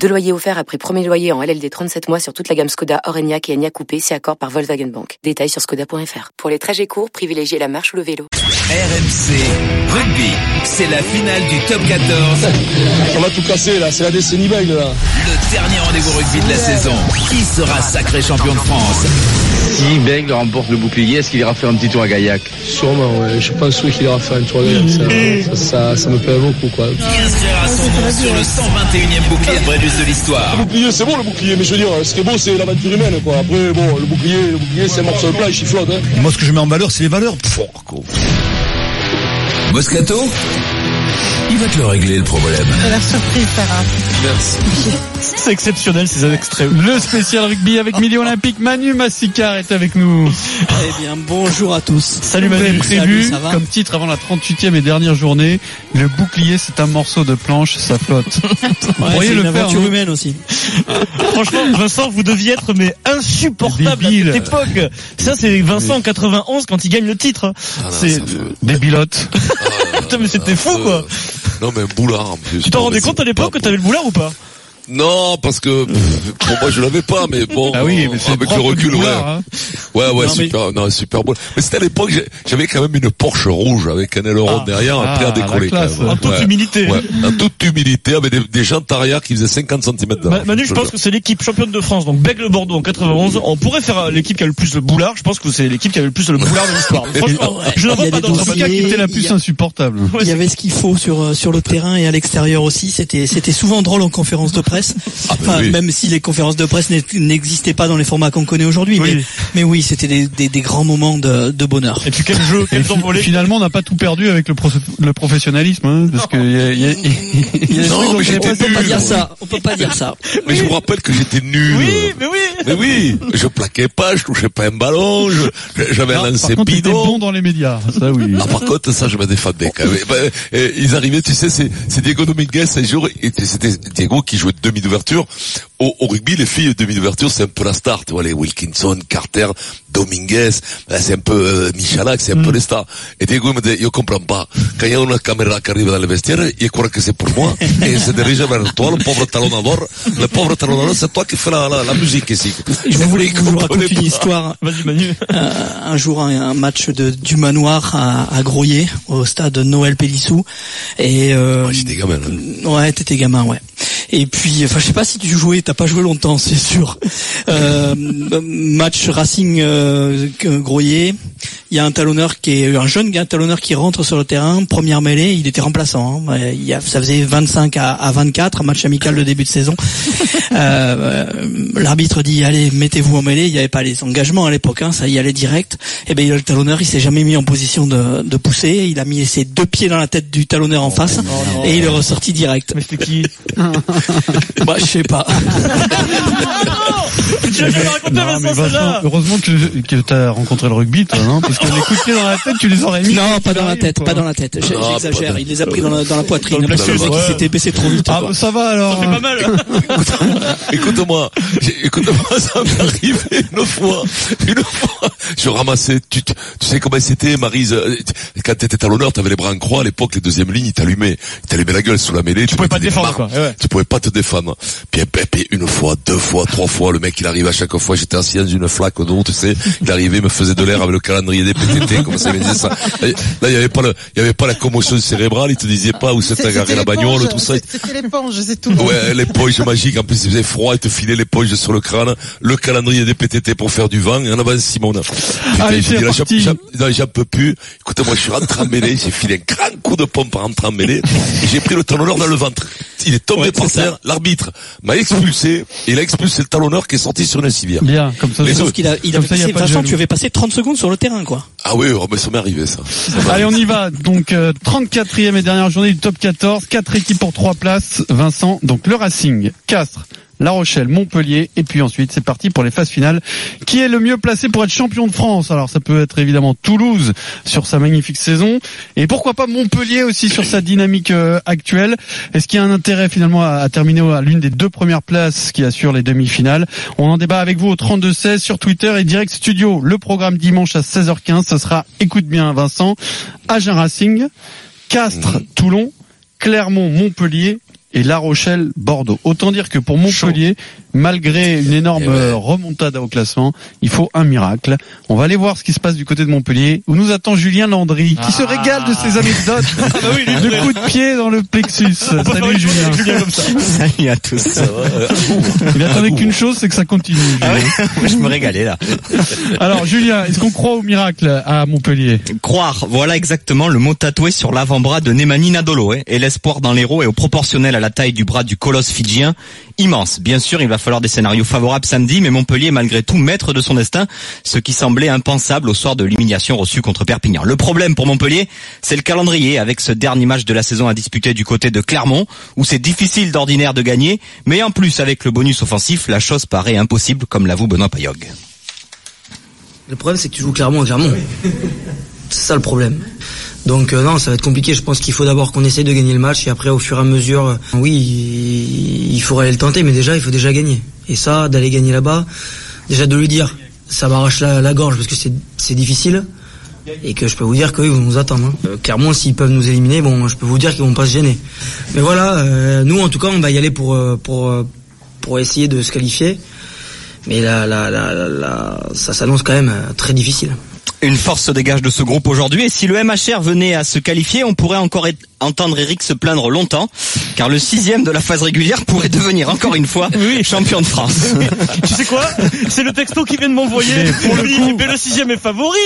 Deux loyers offerts après premier loyer en LLD 37 mois sur toute la gamme Skoda, Orenia et Enya Coupé, si accord par Volkswagen Bank. Détails sur skoda.fr. Pour les trajets courts, privilégiez la marche ou le vélo. RMC Rugby, c'est la finale du top 14. On va tout casser là, c'est la décennie belle là. Le dernier rendez-vous rugby de la saison. Qui sera sacré champion de France Si Bègle remporte le bouclier, est-ce qu'il ira faire un petit tour à Gaillac? Sûrement, ouais. Je pense oui qu'il ira faire un tour à Gaillac. Ça, ça, ça, ça me plaît beaucoup quoi. Qui inscrira son nom sur le 121e bouclier de l'histoire Le bouclier, c'est bon le bouclier, mais je veux dire, ce qui est beau, c'est l'aventure humaine quoi. Après, bon, le bouclier, le bouclier, c'est un morceau de plat, il flotte. Hein. Moi, ce que je mets en valeur, c'est les valeurs. Pff, quoi. Moscato? Il va te le régler le problème. La surprise, Sarah. Merci. C'est exceptionnel ces extraits. Le spécial rugby avec Milieu Olympique. Manu Massicard est avec nous. Eh bien, bonjour à tous. Salut Manu. Prévu comme titre avant la 38e et dernière journée. Le bouclier, c'est un morceau de planche, ça flotte. vous pourriez le une faire. aventure hein. humaine aussi. Franchement, Vincent, vous deviez être mais insupportable à cette époque. Ça, c'est Vincent en 91 quand il gagne le titre. Ah c'est des bilotes. Putain, mais c'était fou quoi. Non mais un boulard en plus. Tu t'en rendais compte à l'époque que t'avais le boulard ou pas non, parce que pour moi je l'avais pas, mais bon, ah oui, mais avec le recul, ouais, hein. ouais, ouais, non, super, non, super beau. Mais c'était à l'époque, j'avais quand même une Porsche rouge avec un aileron ah, derrière, ah, prêt à décoller. Classe, quand même. En toute ouais. humilité. Ouais, en toute humilité, avec des, des jantes arrière qui faisaient 50 cm d'avant. Manu, je pense que c'est l'équipe championne de France, donc Bègle Bordeaux en 91. On pourrait faire l'équipe qui a le plus le boulard. Je pense que c'est l'équipe qui avait le plus le boulard de l'histoire. Franchement, je ne vois pas d'autre cas qui était la plus insupportable. Il y avait ce qu'il faut sur sur le terrain et à l'extérieur aussi. C'était c'était souvent drôle en conférence de presse. Enfin, oui. même si les conférences de presse n'existaient pas dans les formats qu'on connaît aujourd'hui. Oui. Mais, mais oui, c'était des, des, des grands moments de, de bonheur. Et puis quel jeu, quel envolé. Finalement, on n'a pas tout perdu avec le, pro le professionnalisme, hein, parce que y a, y a, y a Non, mais On peut pas dire ça. On peut pas dire ça. Mais je vous rappelle que j'étais nul. Oui, mais oui. Mais oui, je plaquais pas, je touchais pas un ballon, je- j'avais un lancé par contre, bidon. bon dans les médias, ça oui. Ah, par contre, ça, je me défendais quand même. Ben, euh, ils arrivaient, tu sais, c'est, Diego Dominguez, un jour, c'était Diego qui jouait demi d'ouverture. Au, au rugby, les filles demi d'ouverture, c'est un peu la star, tu vois, les Wilkinson, Carter, Dominguez, ben, c'est un peu euh, Michalak, c'est un peu les stars. Et Diego me dit, je comprends pas. Quand il y a une caméra qui arrive dans le vestiaire, il croit que c'est pour moi, et il se dirige vers toi, le pauvre talonnador. Le pauvre talonnador, c'est toi qui fais la, la, la musique ici. Je voulais que vous comprenez raconte une histoire. Vas-y Manu. Euh, un jour, un, un match de, du manoir à, à Groyer, au stade Noël Pélissou. Et euh, Moi, j'étais gamin, là. Ouais, t'étais gamin, ouais. Et puis, enfin, je sais pas si tu jouais, t'as pas joué longtemps, c'est sûr. Euh, match Racing euh, Groyer. Il y a un talonneur qui est un jeune gars talonneur qui rentre sur le terrain, première mêlée, il était remplaçant. hein. Ouais, Il y a, ça faisait 25 à, à 24, un match amical de début de saison. Euh, euh, L'arbitre dit allez, mettez-vous en mêlée. Il n'y avait pas les engagements à l'époque, hein, ça y allait direct. Et ben le talonneur, il s'est jamais mis en position de, de pousser. Il a mis ses deux pieds dans la tête du talonneur en face et il est ressorti direct. Mais c'était qui Bah, je sais pas. Raconter Non, mais. Vincent, heureusement que, que t'as rencontré le rugby, toi, non Parce que les coups de pied dans la tête, tu les aurais mis. Non, pas dans la tête, pas dans la tête. J'exagère. Il les a pris dans la, dans la poitrine. Dans Parce que le mec, plexus, il s'était baissé trop vite. Ah, quoi. ça va alors. Ça fait pas mal. Écoute-moi, écoute-moi, ça m'est arrivé une fois, une fois, je ramassais, tu, tu, sais comment c'était, Marise, euh, quand t'étais talonneur, t'avais les bras en croix, à l'époque, les deuxièmes lignes, ils t'allumaient, ils t'allumaient la gueule sous la mêlée, tu pouvais pas te défendre, quoi, ouais. tu pouvais pas te défendre. Puis, puis, une fois, deux fois, trois fois, le mec, il arrive à chaque fois, j'étais assis dans une flaque d'eau, tu sais, il arrivait, il me faisait de l'air avec le calendrier des PTT, comme ça, il me disait ça. Là, il y avait pas le, il y avait pas la commotion cérébrale, il te disait pas où s'était garé la bagnole, tout ça. C'était l'éponge, c'est tout. Ouais, l'éponge magique. En plus, il faisait froid, il te filait l'éponge sur le crâne, le calendrier des PTT pour faire du vent, et en avant Simone. Putain, Allez, j'ai c'est dit, là, j'en- peux plus. Écoute, moi, je suis rentré en mêlée, j'ai filé un grand coup de pompe en rentrant en mêlée, et j'ai pris le talonneur dans le ventre. Il est tombé Ouais, par terre, l'arbitre m'a expulsé, et il a expulsé le talonneur qui est sorti sur une civière. Bien, comme ça. Sauf qu'il a, il a passé, Vincent, tu avais passé 30 secondes sur le terrain, quoi. Ah oui, oh, mais ça m'est arrivé, ça. Allez, on y va. Donc, euh, 34e et dernière journée du top 14. Quatre équipes pour trois places. Vincent, donc le Racing, Castres, La Rochelle, Montpellier, et puis ensuite c'est parti pour les phases finales. Qui est le mieux placé pour être champion de France? Alors ça peut être évidemment Toulouse sur sa magnifique saison, et pourquoi pas Montpellier aussi sur sa dynamique euh, actuelle? Est-ce qu'il y a un intérêt finalement à, à terminer à l'une des deux premières places qui assurent les demi-finales? On en débat avec vous au 32-16 sur Twitter et Direct Studio. Le programme dimanche à 16h15, ce sera, écoute bien Vincent, Agen Racing, Castres, Toulon, Clermont, Montpellier et La Rochelle, Bordeaux. Autant dire que pour Montpellier, malgré une énorme ouais. euh, remontada au classement, il faut un miracle. On va aller voir ce qui se passe du côté de Montpellier, où nous attend Julien Landry, qui se régale de ses anecdotes de coups de pied dans le plexus. Salut Julien. comme ça. Salut à tous. Il attendait qu'une chose, c'est que ça continue. Ah Julien. ouais Je me régalais là. Alors Julien, est-ce qu'on croit au miracle à Montpellier? Croire, voilà exactement le mot tatoué sur l'avant-bras de Nemani Nadolo. hein. Et l'espoir dans l'héros est au proportionnel à la taille du bras du colosse fidjien. Immense. Bien sûr, il va falloir des scénarios favorables samedi, mais Montpellier est malgré tout maître de son destin, ce qui semblait impensable au soir de l'humiliation reçue contre Perpignan. Le problème pour Montpellier, c'est le calendrier, avec ce dernier match de la saison à disputer du côté de Clermont, où c'est difficile d'ordinaire de gagner, mais en plus avec le bonus offensif, la chose paraît impossible, comme l'avoue Benoît Payog. Le problème, c'est que tu joues clairement à Clermont. C'est ça le problème. Donc euh, non, ça va être compliqué. Je pense qu'il faut d'abord qu'on essaye de gagner le match et après, au fur et à mesure, euh, oui, il il faudrait le tenter, mais déjà, il faut déjà gagner. Et ça, d'aller gagner là-bas, déjà de lui dire, ça m'arrache la, gorge parce que c'est difficile et que je peux vous dire qu'ils vont nous attendre. hein. Euh, clairement, s'ils peuvent nous éliminer, bon, je peux vous dire qu'ils vont pas se gêner. Mais voilà, nous en tout cas, on va y aller pour essayer de se qualifier. Mais là, là, là, là, ça s'annonce quand même très difficile. Une force se dégage de ce groupe aujourd'hui. Et si le MHR venait à se qualifier, on pourrait encore être- entendre Eric se plaindre longtemps, car le sixième de la phase régulière pourrait devenir encore une fois champion de France. Tu sais quoi? C'est le texto qui vient de m'envoyer. Mais pour le coup- mais le sixième est favori.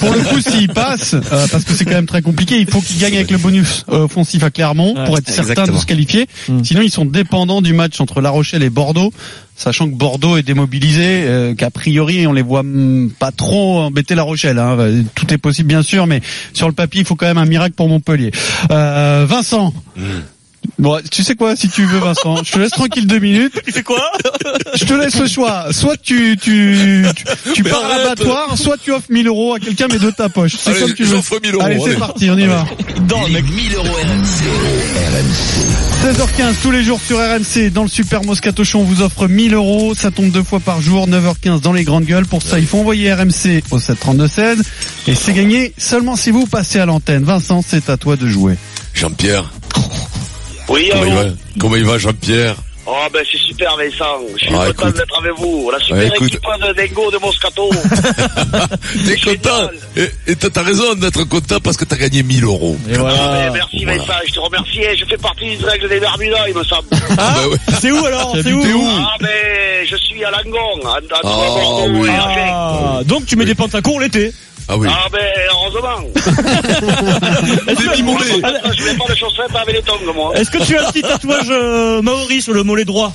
Pour le coup, s'il passe, euh, parce que c'est quand même très compliqué, il faut qu'il gagne avec le bonus euh, offensif à Clermont Ouais, pour être certain exactement. de se qualifier. Mm. Sinon, ils sont dépendants du match entre La Rochelle et Bordeaux, sachant que Bordeaux est démobilisé, euh, qu'a priori on les voit mm, pas trop embêter La Rochelle. hein. Tout est possible bien sûr, mais sur le papier, il faut quand même un miracle pour Montpellier. Euh, Vincent. Bon, tu sais quoi, si tu veux, Vincent, je te laisse tranquille deux minutes. Tu fais quoi Je te laisse le choix. Soit tu tu tu, pars à l'abattoir, soit tu offres 1000 euros à quelqu'un mais de ta poche. C'est Allez, comme tu veux. j'offre 1000 euros, Allez, c'est parti, on y va. Dans le mec. 1000 euros RMC. 16h15 tous les jours sur RMC dans le Super Moscato Show on vous offre 1000 euros ça tombe deux fois par jour 9h15 dans les grandes gueules pour ça il faut envoyer RMC au 732-16 et c'est gagné seulement si vous passez à l'antenne Vincent c'est à toi de jouer Jean-Pierre, Oui, comment il va Comment il va Jean-Pierre Oh, ben c'est super, Vincent. Je suis Ah, content écoute. d'être avec vous. La super écoute. équipe de Dingo de Moscato. T'es content Et et t'as raison d'être content parce que t'as gagné 1000 euros. Et Ah, voilà. ben, merci, Voilà. Vincent. Je te remercie. Je fais partie des règles des Bermudas, il me semble. Ah, ouais. C'est où alors C'est où où Ah, ben, je suis à Langon, à, à Ah, oui. à. Ah, donc tu mets des pantacours l'été. Ah oui. Ah, ben, heureusement. Des mimolés. Je mets pas de chaussettes avec les tongs, moi. Est-ce que tu as un petit tatouage euh, maori sur le mollet droit?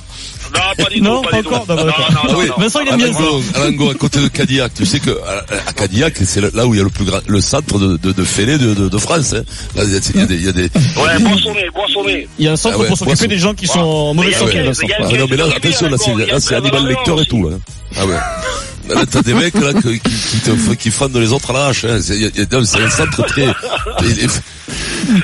Non, pas du Non, tout, pas pas du encore? Non, non, non, oui. non. Vincent il aime bien ça. Alango, à côté de Cadillac. Tu sais que à, à Cadillac, c'est là où il y a le plus grand, le centre de, de, de fêlés de, de, de France. Hein. Là, il y a- il y a des, il y a des. Ouais, boissonné, boissonné. Il y a un centre Ah ouais, pour s'occuper des gens qui sont en mauvais santé, Ah, non, mais là, attention, là, c'est, là, c'est animal lecteur et tout. Hein. Ah ouais. Là, t'as des mecs là qui, qui, qui, te, qui fendent les autres à la hache. Hein. C'est, il y a- il y a- non, c'est un centre très. il est-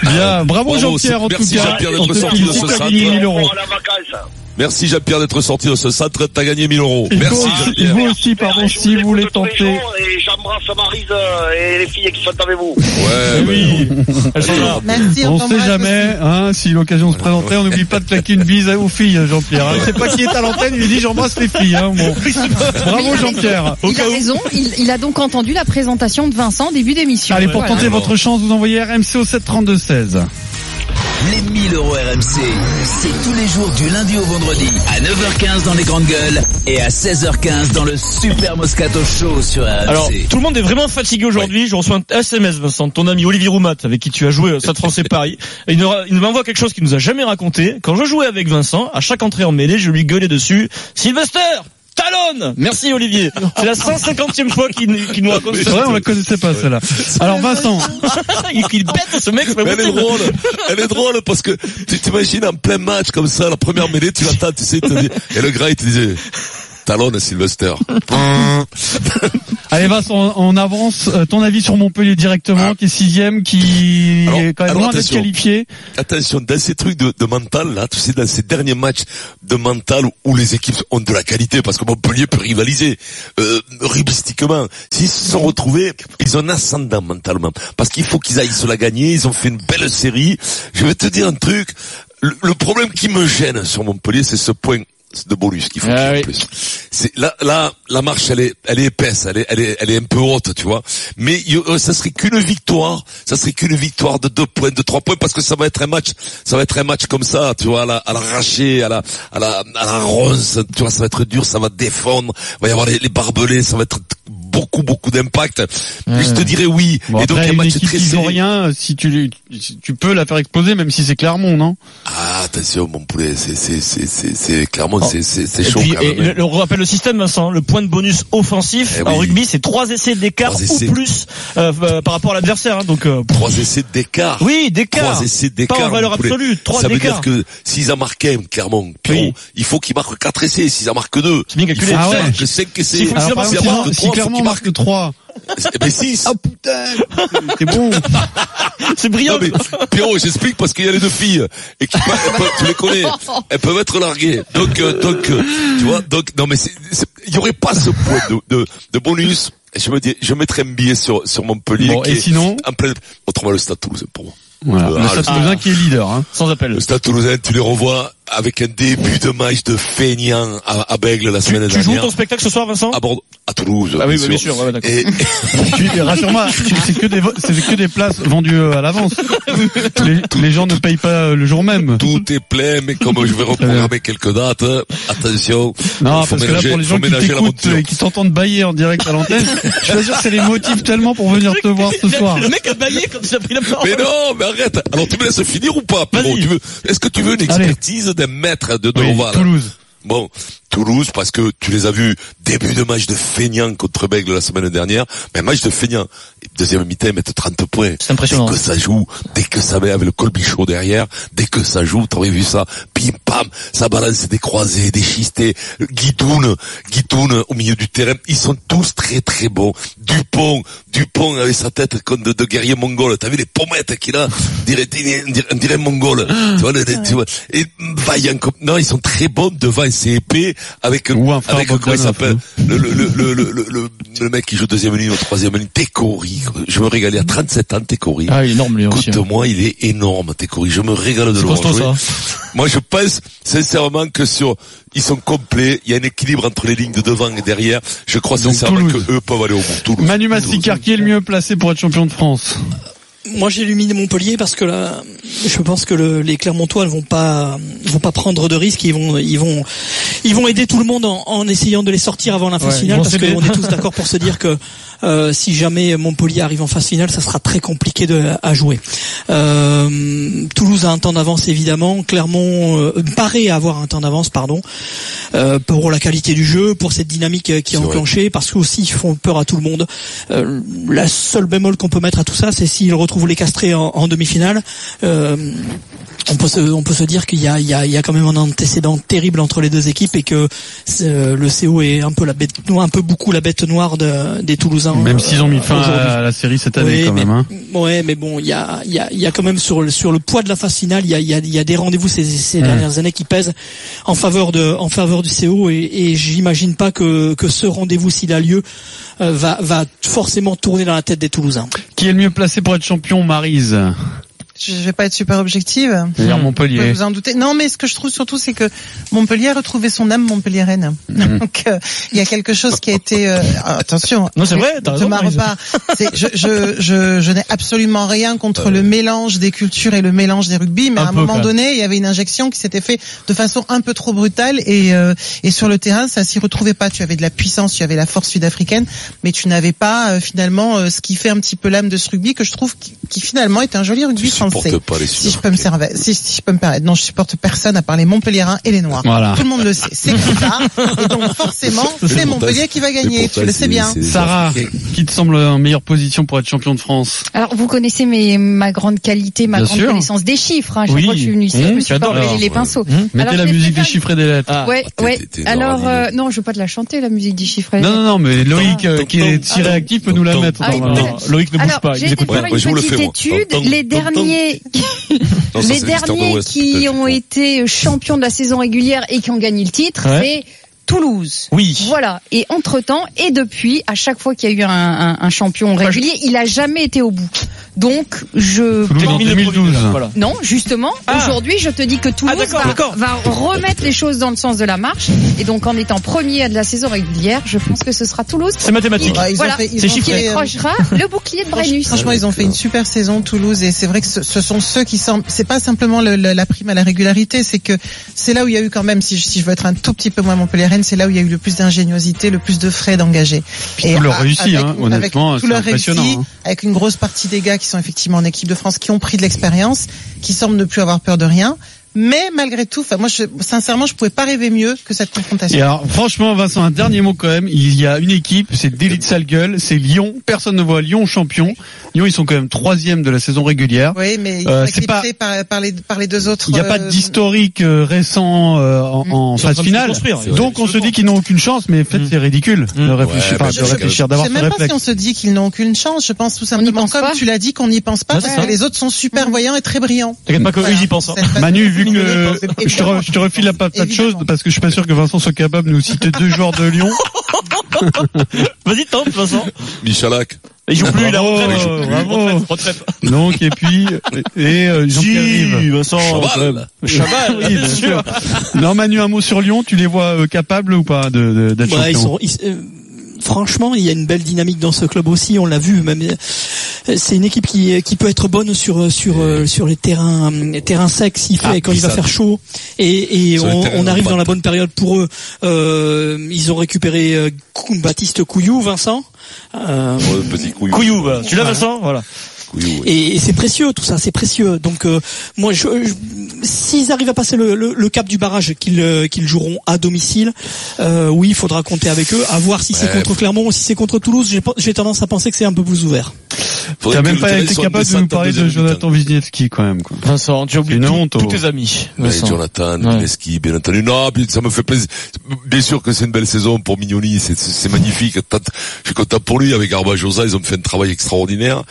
bien bravo, Bravo, Jean-Pierre en tout merci cas Jean-Pierre d'être sorti de ce centre. 1000 euros la vacances. Merci Jean-Pierre d'être sorti de ce centre. T'as gagné 1000 euros. Merci Jean-Pierre. vous aussi pardon si vous voulez tenter Marise euh, et les filles qui sont avec vous. Ouais, Oui, elles sont là. Merci, on t'embrasse sait jamais, hein, si l'occasion se présenterait, on n'oublie pas de claquer une bise aux filles, Jean-Pierre. hein. Il sait pas qui est à l'antenne, il dit j'embrasse les filles. Hein, bon. Bravo Jean-Pierre. Il a raison, il, il a donc entendu la présentation de Vincent en début d'émission. Allez, pour Voilà. tenter votre chance, vous envoyez RMC au 732-16. Les 1000 euros RMC, c'est tous les jours du lundi au vendredi à 9h15 dans les grandes gueules et à 16h15 dans le Super Moscato Show sur RMC. Alors, tout le monde est vraiment fatigué aujourd'hui. Je reçois un SMS, Vincent, de ton ami Olivier Roumat, avec qui tu as joué Stade français Paris. Il m'envoie quelque chose qu'il nous a jamais raconté. Quand je jouais avec Vincent, à chaque entrée en mêlée, je lui gueulais dessus. Sylvester! Talon Merci Olivier. C'est la 150e fois qu'il qu'il nous raconte C'est vrai, on la connaissait pas celle-là. Alors Vincent, il il est bête ce mec, c'est pas Mais elle est possible. drôle, elle est drôle parce que tu t'imagines en plein match comme ça, la première mêlée, tu l'attends, tu sais, il te dit- et le gras il te disait, Talon Sylvester. allez Vincent, on avance. Euh, Ton avis sur Montpellier directement, qui est sixième, qui Alors- est quand même loin d'être attention. qualifié. Attention, dans ces trucs de, de mental, là, tu sais, dans ces derniers matchs de mental où les équipes ont de la qualité, parce que Montpellier peut rivaliser, euh, rubistiquement. S'ils se sont retrouvés, ils ont un ascendant mentalement. Parce qu'il faut qu'ils aillent se la gagner, ils ont fait une belle série. Je vais te dire un truc, le, le problème qui me gêne sur Montpellier, c'est ce point de bonus qu'il faut Ah oui. plus. C'est là, là, la marche, elle est, elle est épaisse, elle est, elle est, elle est un peu haute, tu vois. Mais a- ça serait qu'une victoire, ça serait qu'une victoire de deux points, de trois points, parce que ça va être un match, ça va être un match comme ça, tu vois, à la, à l'arraché, à la, à la, à la ronce, tu vois, ça va être dur, ça va défendre, il va y avoir les, les barbelés, ça va être beaucoup, beaucoup d'impact. Mais je te dirais oui. Bon, Et donc après, un une match équipe très serré. rien, si tu, si tu peux la faire exploser, même si c'est Clermont, non? Ah, attention, mon poulet, c'est, c'est, c'est, c'est, c'est, clairement, c'est, c'est, chaud puis, quand et même. le- on rappelle le système, Vincent. Le point de bonus offensif Eh en oui. rugby, c'est trois essais d'écart ou essais. plus euh, euh, par rapport à l'adversaire. hein. donc, euh, Trois essais d'écart. oui, d'écart. Trois essais d'écart. Pas en valeur absolue. Trois Ça veut dire que s'ils en marquaient un, clairement, Pierrot, Oui. il faut qu'ils marquent quatre essais. S'ils en marquent deux, C'est bien il calculé. faut Ah qu'ils ouais. marquent cinq essais. Si, qu'ils marque trois. Eh ben six. Oh putain, c'est bon. C'est brillant. Non mais Pierrot, j'explique parce qu'il y a les deux filles et qui tu les connais, elles peuvent être larguées. Donc euh, donc euh, tu vois donc non mais il y aurait pas ce point de de, de bonus. Et je me dis je mettrais un billet sur sur Montpellier Bon, qui et est sinon en plein autrement le Stade Toulousain pour moi. Voilà. Euh, Le ah, Stade le- Toulousain qui est leader. Hein. Sans appel. Le Stade Toulousain, tu les revois avec un début de match de feignant à, à Bègle la Tu, semaine tu joues dernière. ton spectacle ce soir, Vincent à Bordeaux, à Toulouse. Ah oui, bien bah, bien sûr. ouais, ouais. Et, Tu- Rassure-moi, c'est que des c'est que des places vendues euh, à l'avance. Les, les gens ne payent pas euh, le jour même. tout est plein, mais comme je vais reprogrammer quelques dates, attention. Non, faut parce que là, pour les gens qui t'écoutent et qui t'entendent bailler en direct à l'antenne, je suis sûr que c'est les motifs tellement pour venir te voir ce soir. Le mec a baillé quand il a pris la parole. Mais non, mais arrête. Alors tu me laisses finir ou pas? Est-ce que tu veux une expertise d'un maître de, de Oui, Toulouse. Bon, Toulouse, parce que tu les as vus début de match de feignant contre Bègle la semaine dernière, mais match de feignant. Deuxième mi-temps, mettent 30 points. C'est impressionnant. Dès que ça joue, dès que ça met avec le colbichot derrière, dès que ça joue, t'aurais vu ça, pim pam, ça balance des croisés, des schistés, Guidoun, Guidoun au milieu du terrain, ils sont tous très très bons. Dupont, Dupont avec sa tête comme de, de guerrier mongol, t'as vu les pommettes qu'il a, on dirait, on dirait, mongol, tu vois, tu vois, et vaillant comme, non, ils sont très bons. Devant ses épées, avec, Ou un frère avec, comment il Bogdanov, s'appelle, le, le, le, le, le, le, le- le mec qui joue deuxième ligne ou troisième ligne, Técori, je me régalais à 37 ans, Técori. Ah, il est énorme lui aussi. hein. Écoute-moi, il est énorme, Técori. Je me régale de le voir jouer. Moi, je pense sincèrement que sur, ils sont complets. Il y a un équilibre entre les lignes de devant et derrière. Je crois Donc, sincèrement Toulouse. que eux peuvent aller au bout. Toulouse. Manu Masticard, qui est le mieux placé pour être champion de France Moi, j'ai illuminé Montpellier parce que là, je pense que le- les Clermontois ne vont pas, vont pas prendre de risques. Ils vont, ils vont, ils vont aider tout le monde en, en essayant de les sortir avant la Ouais, ils finale parce qu'on est tous d'accord pour se dire que euh, si jamais Montpellier arrive en phase finale, ça sera très compliqué de, à jouer. Euh, Toulouse a un temps d'avance évidemment. Clermont euh, paraît avoir un temps d'avance, pardon, euh, pour la qualité du jeu, pour cette dynamique qui est vrai. enclenchée, parce qu'aussi ils font peur à tout le monde. Euh, la seule bémol qu'on peut mettre à tout ça, c'est s'ils retrouvent les castrés en, en demi-finale. On peut se, on peut se dire qu'il y a, il y, a, il y a quand même un antécédent terrible entre les deux équipes et que euh, le CO est un peu la bête noire, un peu beaucoup la bête noire de, des Toulousains. Même euh, s'ils ont mis fin à la série cette année Oui, quand mais, même. Hein. Ouais, mais bon, il y a, il y a, il y a quand même sur le, sur le poids de la phase finale, il y a, il y a, il y a des rendez-vous ces, ces dernières années qui pèsent en faveur de, en faveur du CO et, et j'imagine pas que, que ce rendez-vous s'il a lieu euh, va, va forcément tourner dans la tête des Toulousains. Qui est le mieux placé pour être champion, Marise Je vais pas être super objective. C'est-à-dire Vous pouvez Montpellier. vous en douter. Non, mais ce que je trouve surtout, c'est que Montpellier a retrouvé son âme montpelliéraine. Mhm. Donc, euh, il y a quelque chose qui a été... euh, attention. Non, c'est vrai, raison, c'est- je, je, je, je n'ai absolument rien contre le mélange des cultures et le mélange des rugby, mais Un à un peu, moment donné, il y avait une injection qui s'était fait de façon un peu trop brutale et, euh, et sur le terrain, ça s'y retrouvait pas. Tu avais de la puissance, tu avais la force sud-africaine, mais tu n'avais pas euh, finalement euh, ce qui fait un petit peu l'âme de ce rugby que je trouve qui, qui finalement est un joli rugby Français. supporte pas les Si je peux me servir, si, si je peux me permettre, non, je supporte personne à part les Montpelliérains et les Noirs. Voilà. Tout le monde le sait. C'est comme ça. Et donc forcément, c'est Montpellier qui va gagner. Tu le sais bien. Sarah, qui te semble en meilleure position pour être champion de France Alors, vous connaissez mes, ma grande qualité, ma Bien grande sûr. connaissance des chiffres. Hein. Chaque Oui. fois que je suis venue ici, je Mmh, me suis pas les Alors, pinceaux. Mmh. Mettez Alors, la musique des chiffres et des lettres. ouais, ouais. t'es Alors, euh, non, je veux pas te la chanter, la musique des chiffres. et des Non, non, lettres. non, mais Loïc, euh, qui est si réactif, peut nous la mettre. Ah. Loïc ne bouge pas, j'ai pas. une Moi, je vous le fais, petite étude. Les tom. Derniers, Non, ça, les derniers qui ont été champions de la saison régulière et qui ont gagné le titre, Ouais. c'est Toulouse. Oui. Voilà. Et entre temps, et depuis, à chaque fois qu'il y a eu un, un- un champion régulier, il a jamais été au bout. Donc, je en Terminé le 2012. premier, voilà. non, justement, Ah. aujourd'hui, je te dis que Toulouse Ah, va, remettre les choses dans le sens de la marche. Et donc, en étant premier de la saison régulière, je pense que ce sera Toulouse. C'est mathématique. Ouais, ils ont voilà. fait- qui euh, décrochera le bouclier de Brennus. Franchement, ils ont fait une super saison Toulouse et c'est vrai que ce, ce sont ceux qui semblent. C'est pas simplement le- le- la prime à la régularité, c'est que c'est là où il y a eu quand même, si je, si je veux être un tout petit peu moins Montpellier-Rennes, c'est là où il y a eu le plus d'ingéniosité, le plus de frais d'engagés. Puis tout leur réussi, hein, honnêtement, c'est impressionnant, réussi, hein. avec une grosse partie des gars qui sont effectivement en équipe de France, qui ont pris de l'expérience, qui semblent ne plus avoir peur de rien. Mais malgré tout, enfin moi, je, sincèrement, je pouvais pas rêver mieux que cette confrontation. Et alors, franchement, Vincent, un dernier mot quand même. Il y a une équipe, c'est d'élite sale gueule, c'est Lyon. Personne ne voit Lyon champion. Lyon, ils sont quand même troisième de la saison régulière. Oui, mais ils Euh, sont c'est pas- par, par, les, par les deux autres. Il n'y a pas euh, d'historique euh, récent euh, en, phase de finale. Donc on se dit qu'ils n'ont aucune chance, mais en fait c'est ridicule de réfléchir, Ouais, enfin, de je- je- réfléchir, d'avoir sais ce même pas si on se dit qu'ils n'ont aucune chance. Je pense tout simplement, pense comme pas tu l'as dit, qu'on n'y pense pas Ouais, parce que les autres sont super voyants et très brillants. T'inquiète pas Voilà. ils y pensent. hein. Pas- Manu, vu que nous, je te, re- je te refile la patate Évidemment. parce que je suis pas sûr que Vincent soit capable de nous citer deux joueurs de Lyon. Vas-y, tente, Vincent. Michalak. Il joue plus, il a Bravo, retraite. bravo. Retraite, retraite. Donc et puis et euh, Jean-Pierre. Vincent. Chabal, Oui, bien sûr. Non, Manu, un mot sur Lyon. Tu les vois euh, capables ou pas de de- d'être Ouais, ils sont, ils- euh, franchement, il y a une belle dynamique dans ce club aussi. On l'a vu. Même, euh, c'est une équipe qui qui peut être bonne sur sur euh, sur les terrains les terrains secs s'il fait Ah, quand il va ça. faire chaud. Et, on, arrive dans la bonne période pour eux. Euh, ils ont récupéré euh, Baptiste Couillou, Vincent. Euh, Ouais, petit couillou. Couillou, bah. tu l'as, Vincent? Voilà. Couillou, et, et c'est précieux tout ça, c'est précieux. Donc euh, moi, je, je- s'ils arrivent à passer le, le- le cap du barrage qu'ils euh, qu'ils joueront à domicile, euh, oui, il faudra compter avec eux. À voir si c'est contre Clermont ou si c'est contre Toulouse. J'ai tendance à penser que c'est un peu plus ouvert. Faudrait T'as même pas été capable de nous parler de Jonathan Wisniewski quand même. Quoi. Vincent, tu honte, tous oh. tes amis. Ouais, Vincent. Jonathan, Ouais. Mineski, bien entendu. Non, puis ça me fait plaisir. Bien sûr que c'est une belle saison pour Mignoni, c'est, magnifique. Je suis content pour lui avec Garbajosa, ils ont fait un travail extraordinaire.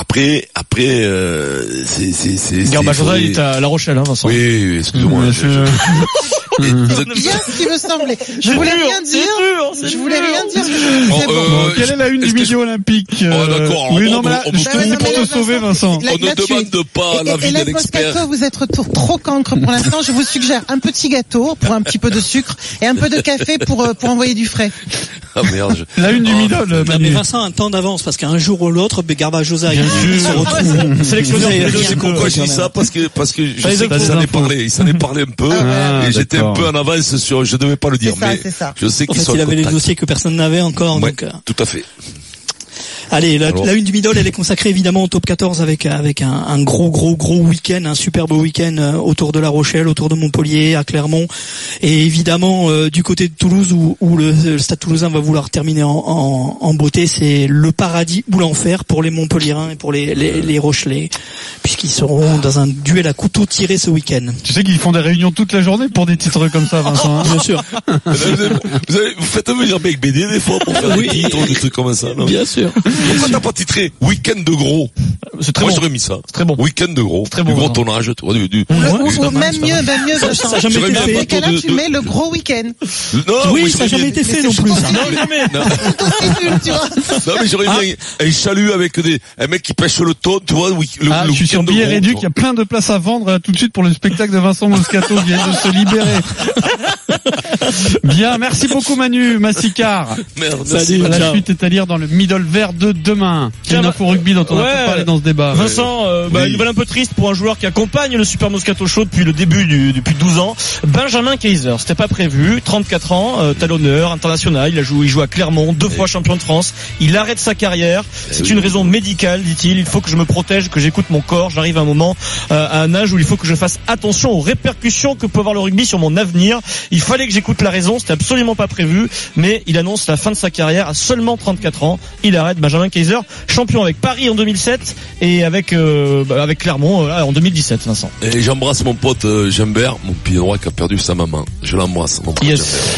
Après, après, euh, c'est, c'est, c'est. Garbajosa, faut- il est à La Rochelle, hein, Vincent. Oui, oui, je- je- vous êtes- Bien ce qui me semblait. Je C'est voulais dur, rien c'est dire. dur, c'est Je voulais dur. rien dire. je bon. euh, quelle est la une du que midi olympique Oh, d'accord, alors, Oui, on- non, mais là, on- Bah pour te sauver, Vincent. On ne demande pas l'avis de là, l'expert. Vous êtes trop, trop cancre pour l'instant. Je vous suggère un petit gâteau pour un petit peu de sucre et un peu de café pour euh, pour envoyer du frais. Ah merde. je- La une du Oh, middle, Non, mais. Vincent a un temps d'avance parce qu'un jour ou l'autre, il sûr. se retrouve. Deux, rien C'est que- pourquoi je dis ça parce que parce que je sais qu'il s'en est parlé, il s'en est parlé un peu Ah, et j'étais un peu en avance sur. Je devais pas le dire, ça, mais je sais En qu'ils sont il avait les dossiers que personne n'avait encore. Ouais, Donc, euh, tout à fait. Allez, la, Alors. la une du middle, elle est consacrée évidemment au top 14 avec avec un, un gros gros gros week-end, un superbe week-end euh, autour de La Rochelle, autour de Montpellier, à Clermont, et évidemment euh, du côté de Toulouse où, où le, le Stade Toulousain va vouloir terminer en, en, en beauté, c'est le paradis ou l'enfer pour les Montpelliérains et pour les les, les Rochelais, puisqu'ils seront dans un duel à couteau tiré ce week-end. Tu sais qu'ils font des réunions toute la journée pour des titres comme ça, Vincent. hein Bien sûr, vous, avez- vous, avez- vous faites venir avec BD des fois pour faire Oui. des titres, des trucs comme ça. Non? Bien sûr. Pourquoi t'as pas titré Week-end de gros? C'est très Moi bon. j'aurais mis ça. C'est très bon. Week-end de gros. Très du bon, gros Vincent. tonnage, tu vois, du, du- Ou, du- ou même mieux, même mieux. Ça a jamais été fait. Dans quel là, tu mets le gros week-end. Non, Oui, ça n'a jamais été fait non c'est plus. Non, jamais. non. Mais j'aurais mis un, un chalut avec des, un mec qui pêche le thon, tu vois, le, Ah, je suis sur billet gros, réduit, il y a plein de places à vendre là, tout de suite pour le spectacle de Vincent Moscato qui vient de se libérer. Bien, merci beaucoup Manu. Massicard. Merde. Salut. La suite est à lire dans le middle vert de demain. C'est Tiens, une info rugby dont on a parlé dans ce débat. Vincent, euh, bah, une nouvelle un peu triste pour un joueur qui accompagne le Super Moscato Show depuis le début du, depuis 12 ans. Benjamin Kaiser, c'était pas prévu, 34 ans, euh, talonneur, international, il a joué, il joue à Clermont, deux fois champion de France. Il arrête sa carrière. C'est oui. une raison médicale, dit-il. Il faut que je me protège, que j'écoute mon corps. J'arrive à un moment, euh, à un âge où il faut que je fasse attention aux répercussions que peut avoir le rugby sur mon avenir. Il fallait que j'écoute la raison. C'était absolument pas prévu, mais il annonce la fin de sa carrière à seulement 34 ans. Il arrête Benjamin Kaiser, champion avec Paris en 2007 et avec euh, bah, avec Clermont euh, en 2017, Vincent. Et j'embrasse mon pote euh, Jambert, mon pied droit qui a perdu sa maman. Je l'embrasse, mon pote Yes.